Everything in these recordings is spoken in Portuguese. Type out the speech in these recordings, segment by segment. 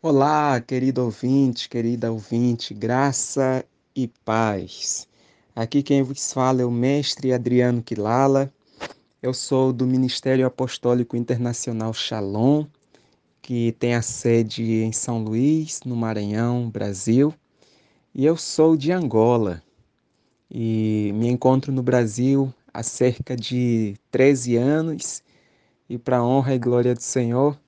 Olá, querido ouvinte, querida ouvinte, graça e paz. Aqui quem vos fala é o mestre Adriano Quilala. Eu sou do Ministério Apostólico Internacional Shalom, que tem a sede em São Luís, no Maranhão, Brasil. E eu sou de Angola e me encontro no Brasil há cerca de 13 anos. E para honra e glória do Senhor,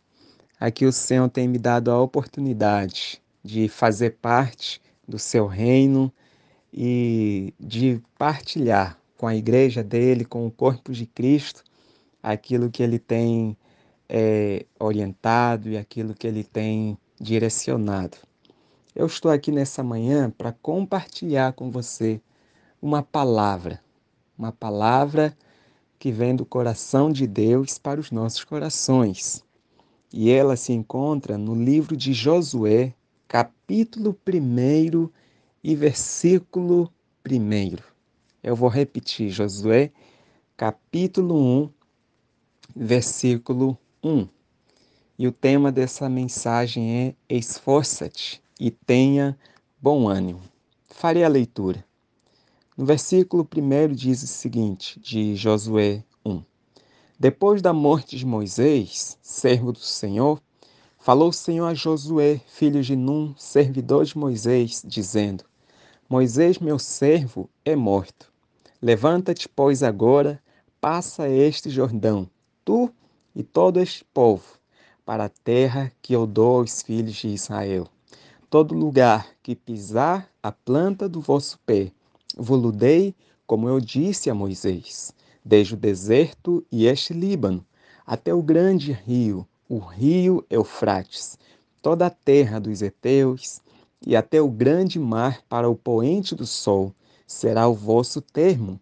Aqui o Senhor tem me dado a oportunidade de fazer parte do seu reino e de partilhar com a igreja dele, com o corpo de Cristo, aquilo que ele tem é, orientado e aquilo que ele tem direcionado. Eu estou aqui nessa manhã para compartilhar com você uma palavra, uma palavra que vem do coração de Deus para os nossos corações. E ela se encontra no livro de Josué, capítulo 1 e versículo 1. Eu vou repetir, Josué, capítulo 1, versículo 1. E o tema dessa mensagem é Esforça-te e tenha bom ânimo. Farei a leitura. No versículo 1 diz o seguinte, de Josué depois da morte de Moisés, servo do Senhor, falou o Senhor a Josué, filho de Num, servidor de Moisés, dizendo: Moisés, meu servo, é morto. Levanta-te, pois, agora, passa este Jordão, tu e todo este povo, para a terra que eu dou aos filhos de Israel. Todo lugar que pisar a planta do vosso pé, vos dei, como eu disse a Moisés desde o deserto e este Líbano, até o grande rio, o rio Eufrates, toda a terra dos heteus, e até o grande mar para o poente do sol, será o vosso termo.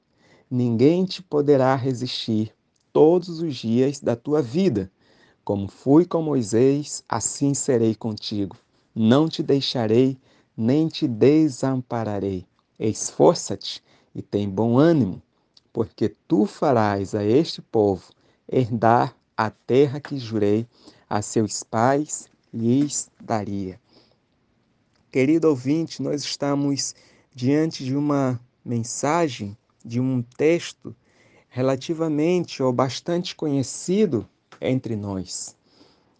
Ninguém te poderá resistir todos os dias da tua vida. Como fui com Moisés, assim serei contigo. Não te deixarei, nem te desampararei. Esforça-te e tem bom ânimo porque tu farás a este povo herdar a terra que jurei a seus pais lhes daria. Querido ouvinte, nós estamos diante de uma mensagem, de um texto relativamente ou bastante conhecido entre nós.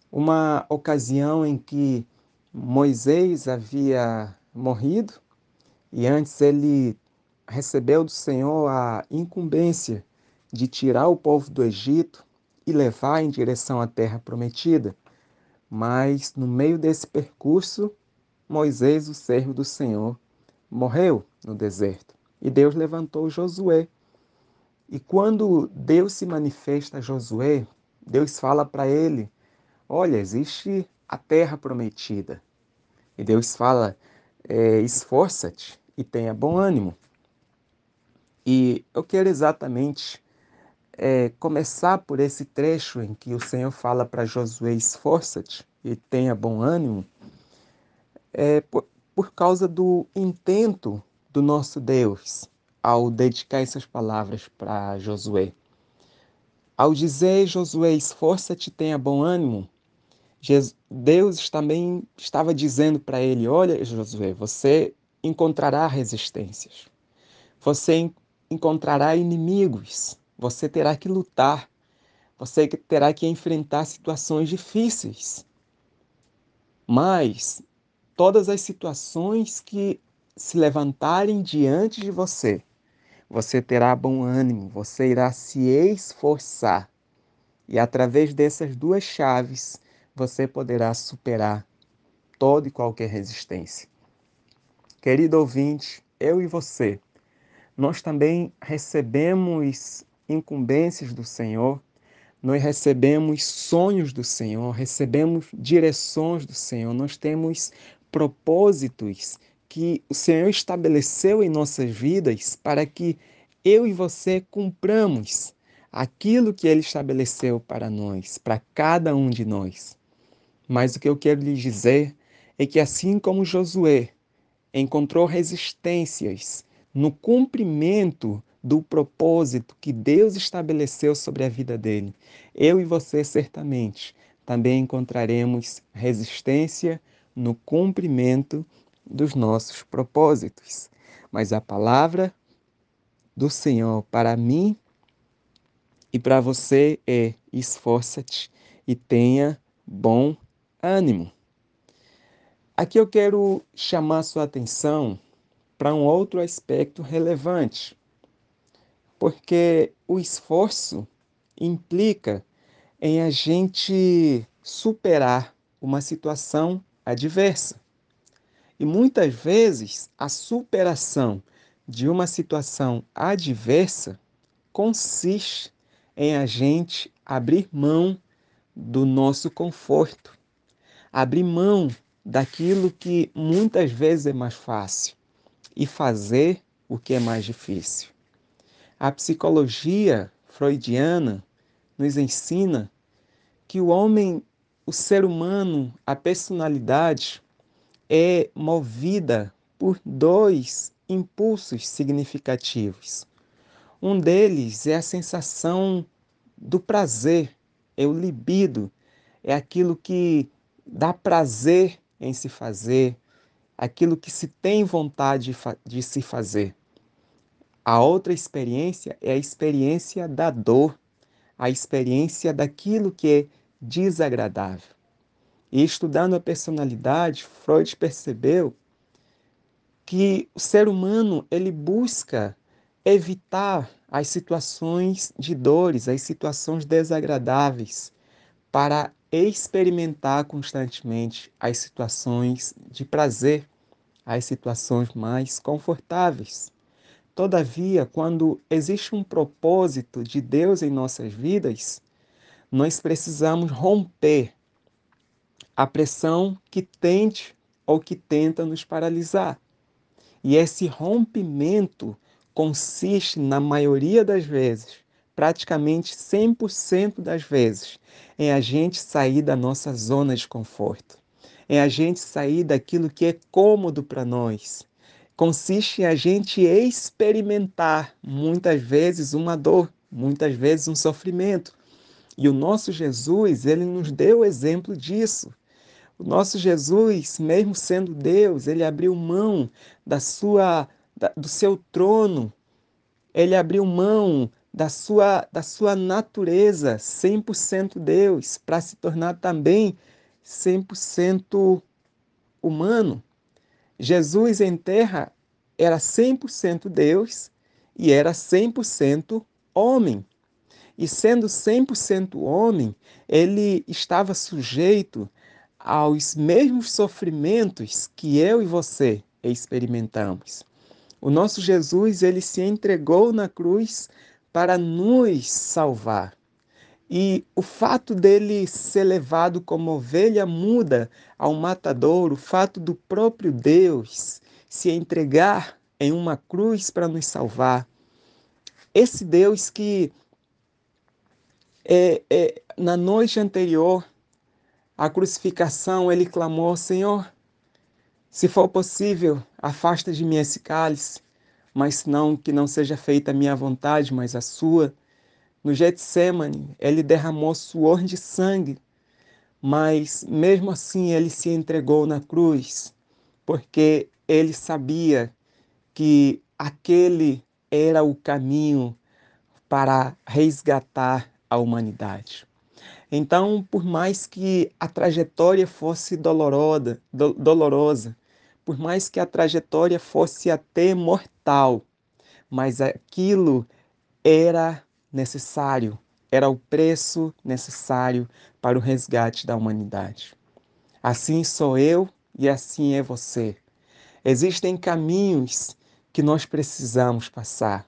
Uma ocasião em que Moisés havia morrido e antes ele recebeu do Senhor a incumbência de tirar o povo do Egito e levar em direção à terra prometida. Mas no meio desse percurso, Moisés, o servo do Senhor, morreu no deserto. E Deus levantou Josué. E quando Deus se manifesta a Josué, Deus fala para ele: Olha, existe a terra prometida. E Deus fala: é, Esforça-te e tenha bom ânimo. E eu quero exatamente é, começar por esse trecho em que o Senhor fala para Josué: esforça-te e tenha bom ânimo, é, por, por causa do intento do nosso Deus ao dedicar essas palavras para Josué. Ao dizer Josué, esforça-te, tenha bom ânimo, Deus também estava dizendo para ele: Olha, Josué, você encontrará resistências. Você encontrará inimigos, você terá que lutar, você terá que enfrentar situações difíceis. Mas todas as situações que se levantarem diante de você, você terá bom ânimo, você irá se esforçar. E através dessas duas chaves, você poderá superar toda e qualquer resistência. Querido ouvinte, eu e você nós também recebemos incumbências do Senhor, nós recebemos sonhos do Senhor, recebemos direções do Senhor, nós temos propósitos que o Senhor estabeleceu em nossas vidas para que eu e você cumpramos aquilo que Ele estabeleceu para nós, para cada um de nós. Mas o que eu quero lhe dizer é que, assim como Josué encontrou resistências no cumprimento do propósito que Deus estabeleceu sobre a vida dele, eu e você certamente também encontraremos resistência no cumprimento dos nossos propósitos. Mas a palavra do Senhor para mim e para você é: esforça-te e tenha bom ânimo. Aqui eu quero chamar sua atenção para um outro aspecto relevante, porque o esforço implica em a gente superar uma situação adversa. E muitas vezes a superação de uma situação adversa consiste em a gente abrir mão do nosso conforto, abrir mão daquilo que muitas vezes é mais fácil e fazer o que é mais difícil. A psicologia freudiana nos ensina que o homem, o ser humano, a personalidade é movida por dois impulsos significativos. Um deles é a sensação do prazer, é o libido, é aquilo que dá prazer em se fazer, aquilo que se tem vontade de se fazer. A outra experiência é a experiência da dor, a experiência daquilo que é desagradável. E estudando a personalidade, Freud percebeu que o ser humano ele busca evitar as situações de dores, as situações desagradáveis, para experimentar constantemente as situações de prazer, as situações mais confortáveis. Todavia, quando existe um propósito de Deus em nossas vidas, nós precisamos romper a pressão que tente ou que tenta nos paralisar. E esse rompimento consiste, na maioria das vezes, praticamente 100% das vezes, em a gente sair da nossa zona de conforto, em a gente sair daquilo que é cômodo para nós. Consiste em a gente experimentar muitas vezes uma dor, muitas vezes um sofrimento. E o nosso Jesus, ele nos deu o exemplo disso. O nosso Jesus, mesmo sendo Deus, ele abriu mão da sua da, do seu trono. Ele abriu mão da sua da sua natureza 100% Deus para se tornar também 100% humano. Jesus em terra era 100% Deus e era 100% homem. E sendo 100% homem, ele estava sujeito aos mesmos sofrimentos que eu e você experimentamos. O nosso Jesus, ele se entregou na cruz para nos salvar. E o fato dele ser levado como ovelha muda ao matador, o fato do próprio Deus se entregar em uma cruz para nos salvar. Esse Deus que é, é, na noite anterior à crucificação, ele clamou: Senhor, se for possível, afasta de mim esse cálice, mas não que não seja feita a minha vontade, mas a sua. No Getsemane, ele derramou suor de sangue, mas mesmo assim ele se entregou na cruz, porque ele sabia que aquele era o caminho para resgatar a humanidade. Então, por mais que a trajetória fosse dolorosa, do, dolorosa, por mais que a trajetória fosse até mortal, mas aquilo era necessário, era o preço necessário para o resgate da humanidade. Assim sou eu e assim é você. Existem caminhos que nós precisamos passar,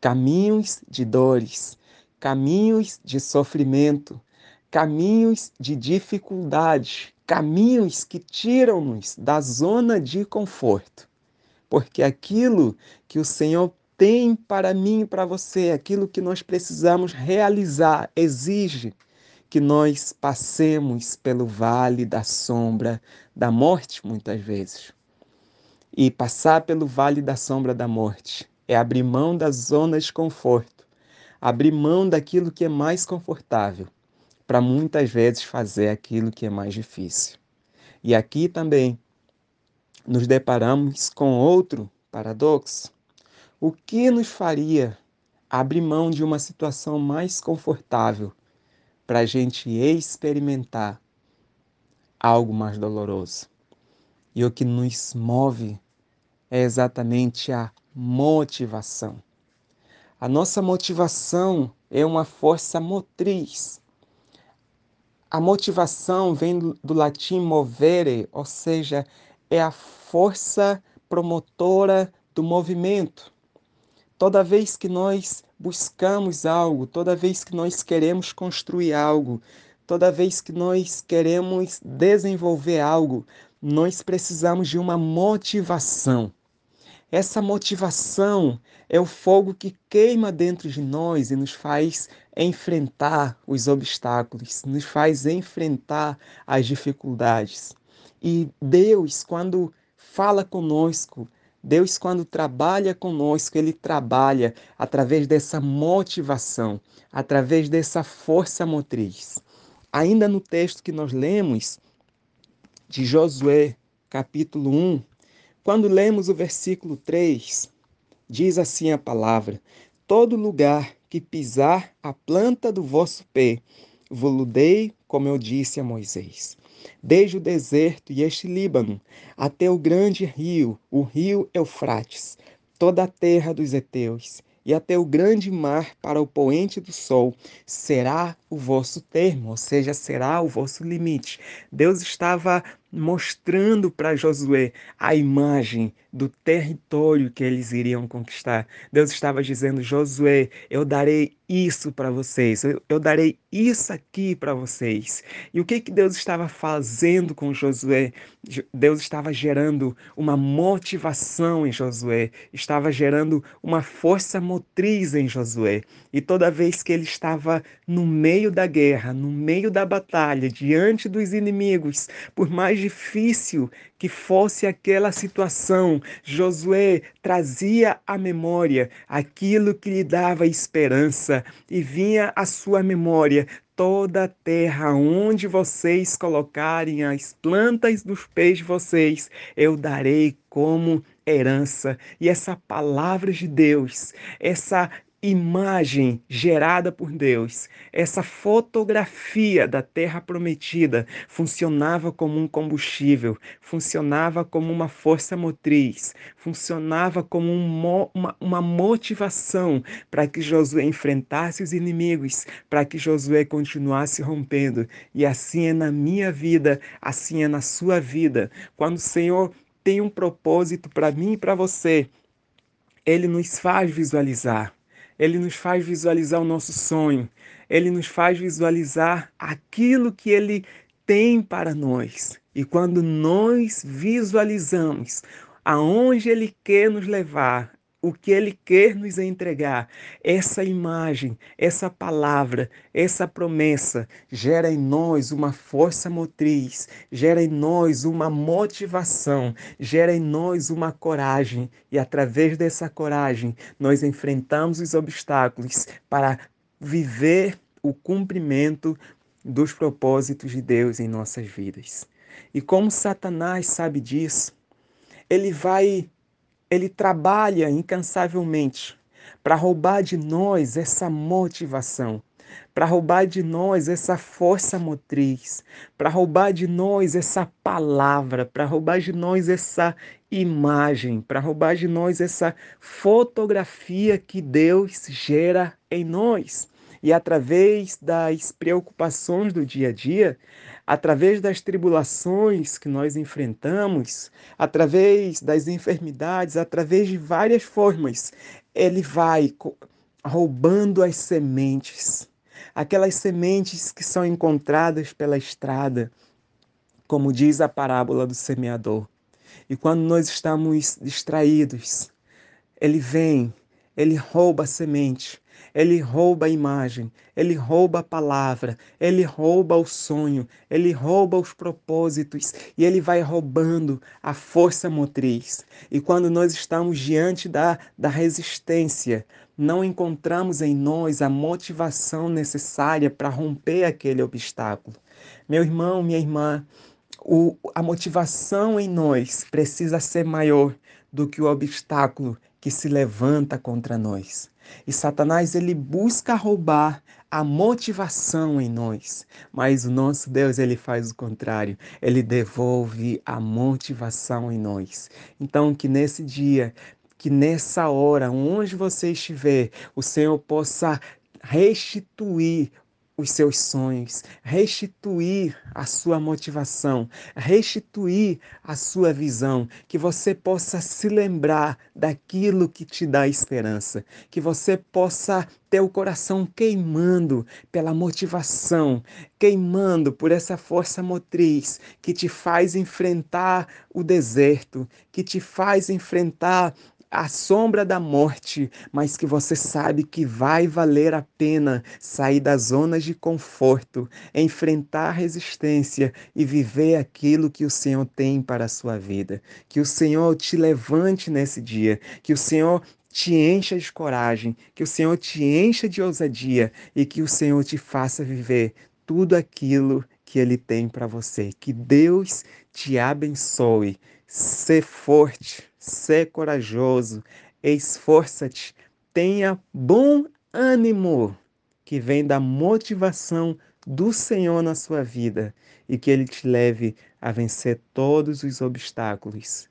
caminhos de dores, caminhos de sofrimento, caminhos de dificuldade, caminhos que tiram-nos da zona de conforto. Porque aquilo que o Senhor tem para mim e para você, aquilo que nós precisamos realizar, exige que nós passemos pelo vale da sombra da morte, muitas vezes. E passar pelo vale da sombra da morte é abrir mão da zona de conforto, abrir mão daquilo que é mais confortável para muitas vezes fazer aquilo que é mais difícil. E aqui também nos deparamos com outro paradoxo. O que nos faria abrir mão de uma situação mais confortável para a gente experimentar algo mais doloroso? E o que nos move é exatamente a motivação. A nossa motivação é uma força motriz. A motivação vem do latim movere, ou seja, é a força promotora do movimento. Toda vez que nós buscamos algo, toda vez que nós queremos construir algo, toda vez que nós queremos desenvolver algo, nós precisamos de uma motivação. Essa motivação é o fogo que queima dentro de nós e nos faz enfrentar os obstáculos, nos faz enfrentar as dificuldades. E Deus, quando fala conosco, Deus, quando trabalha conosco, Ele trabalha através dessa motivação, através dessa força motriz. Ainda no texto que nós lemos, de Josué, capítulo 1, quando lemos o versículo 3, diz assim a palavra: Todo lugar que pisar a planta do vosso pé, vos dei, como eu disse a Moisés. Desde o deserto e este Líbano, até o grande rio, o rio Eufrates, toda a terra dos heteus, e até o grande mar para o poente do sol será o vosso termo, ou seja, será o vosso limite. Deus estava mostrando para Josué a imagem do território que eles iriam conquistar. Deus estava dizendo: Josué, eu darei isso para vocês, eu, eu, darei isso aqui para vocês. E o que, que Deus estava fazendo com Josué? Deus estava gerando uma motivação em Josué, estava gerando uma força motriz em Josué. E toda vez que ele estava no meio da guerra, no meio da batalha, diante dos inimigos, por mais difícil que fosse aquela situação, Josué trazia à memória aquilo que lhe dava esperança e vinha à sua memória toda a terra onde vocês colocarem as plantas dos pés de vocês, eu darei como herança. E essa palavra de Deus, essa imagem gerada por Deus, essa fotografia da terra prometida funcionava como um combustível, funcionava como uma força motriz, funcionava como um, uma, uma motivação para que Josué enfrentasse os inimigos, para que Josué continuasse rompendo. E assim é na minha vida, assim é na sua vida. Quando o Senhor tem um propósito para mim e para você, ele nos faz visualizar ele nos faz visualizar o nosso sonho, ele nos faz visualizar aquilo que ele tem para nós. E quando nós visualizamos aonde ele quer nos levar, o que ele quer nos entregar, essa imagem, essa palavra, essa promessa gera em nós uma força motriz, gera em nós uma motivação, gera em nós uma coragem, e através dessa coragem nós enfrentamos os obstáculos para viver o cumprimento dos propósitos de Deus em nossas vidas. E como Satanás sabe disso, ele vai ele trabalha incansavelmente para roubar de nós essa motivação, para roubar de nós essa força motriz, para roubar de nós essa palavra, para roubar de nós essa imagem, para roubar de nós essa fotografia que Deus gera em nós. E através das preocupações do dia a dia, através das tribulações que nós enfrentamos, através das enfermidades, através de várias formas, ele vai roubando as sementes, aquelas sementes que são encontradas pela estrada, como diz a parábola do semeador. E quando nós estamos distraídos, ele vem, ele rouba a semente, ele rouba a imagem, ele rouba a palavra, ele rouba o sonho, ele rouba os propósitos e ele vai roubando a força motriz. E quando nós estamos diante da, da resistência, não encontramos em nós a motivação necessária para romper aquele obstáculo. Meu irmão, minha irmã, o, a motivação em nós precisa ser maior do que o obstáculo que se levanta contra nós. E Satanás ele busca roubar a motivação em nós, mas o nosso Deus ele faz o contrário, ele devolve a motivação em nós. Então que nesse dia, que nessa hora, onde você estiver, o Senhor possa restituir os seus sonhos, restituir a sua motivação, restituir a sua visão, que você possa se lembrar daquilo que te dá esperança, que você possa ter o coração queimando pela motivação, queimando por essa força motriz que te faz enfrentar o deserto, que te faz enfrentar a sombra da morte, mas que você sabe que vai valer a pena sair das zonas de conforto, enfrentar a resistência e viver aquilo que o Senhor tem para a sua vida. Que o Senhor te levante nesse dia, que o Senhor te encha de coragem, que o Senhor te encha de ousadia e que o Senhor te faça viver tudo aquilo que Ele tem para você. Que Deus te abençoe. Ser forte, ser corajoso, esforça-te, tenha bom ânimo, que vem da motivação do Senhor na sua vida e que Ele te leve a vencer todos os obstáculos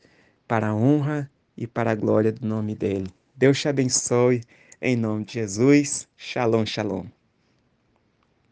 para a honra e para a glória do nome dEle. Deus te abençoe, em nome de Jesus. Shalom, shalom.